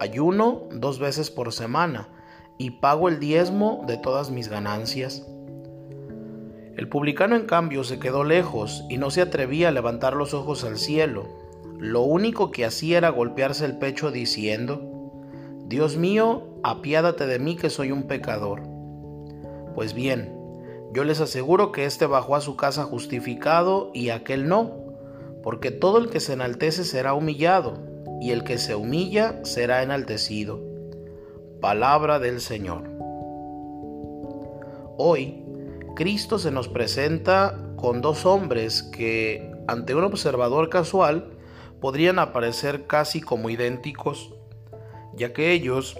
Ayuno dos veces por semana y pago el diezmo de todas mis ganancias. El publicano en cambio se quedó lejos y no se atrevía a levantar los ojos al cielo. Lo único que hacía era golpearse el pecho diciendo, Dios mío, apiádate de mí que soy un pecador. Pues bien, yo les aseguro que éste bajó a su casa justificado y aquel no, porque todo el que se enaltece será humillado y el que se humilla será enaltecido. Palabra del Señor. Hoy, Cristo se nos presenta con dos hombres que, ante un observador casual, podrían aparecer casi como idénticos, ya que ellos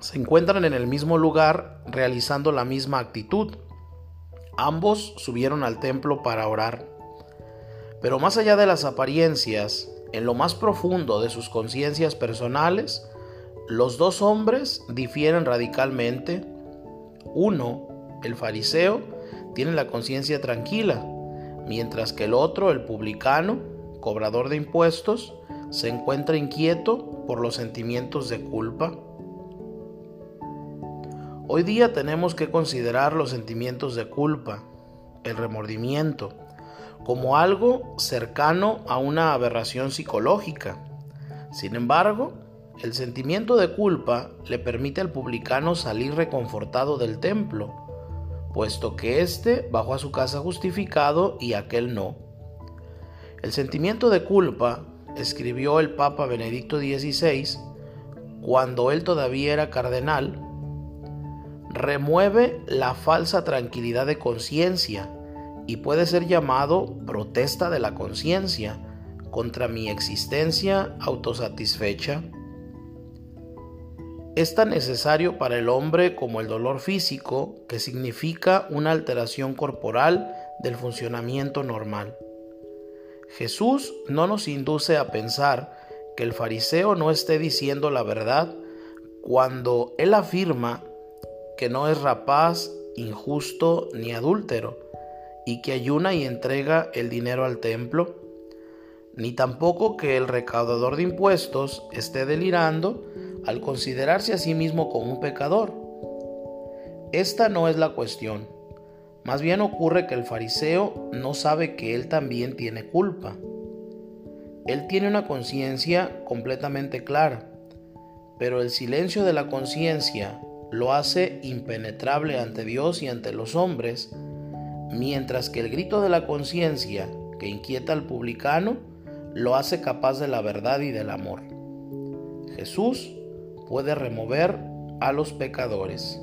se encuentran en el mismo lugar realizando la misma actitud. Ambos subieron al templo para orar. Pero más allá de las apariencias, en lo más profundo de sus conciencias personales, los dos hombres difieren radicalmente. Uno, el fariseo, tiene la conciencia tranquila, mientras que el otro, el publicano, cobrador de impuestos, se encuentra inquieto por los sentimientos de culpa. Hoy día tenemos que considerar los sentimientos de culpa, el remordimiento, como algo cercano a una aberración psicológica. Sin embargo, el sentimiento de culpa le permite al publicano salir reconfortado del templo, puesto que éste bajó a su casa justificado y aquel no. El sentimiento de culpa, escribió el Papa Benedicto XVI, cuando él todavía era cardenal, remueve la falsa tranquilidad de conciencia y puede ser llamado protesta de la conciencia contra mi existencia autosatisfecha. Es tan necesario para el hombre como el dolor físico, que significa una alteración corporal del funcionamiento normal. Jesús no nos induce a pensar que el fariseo no esté diciendo la verdad cuando él afirma que no es rapaz, injusto ni adúltero, y que ayuna y entrega el dinero al templo, ni tampoco que el recaudador de impuestos esté delirando al considerarse a sí mismo como un pecador. Esta no es la cuestión. Más bien ocurre que el fariseo no sabe que él también tiene culpa. Él tiene una conciencia completamente clara, pero el silencio de la conciencia lo hace impenetrable ante Dios y ante los hombres, mientras que el grito de la conciencia que inquieta al publicano lo hace capaz de la verdad y del amor. Jesús puede remover a los pecadores.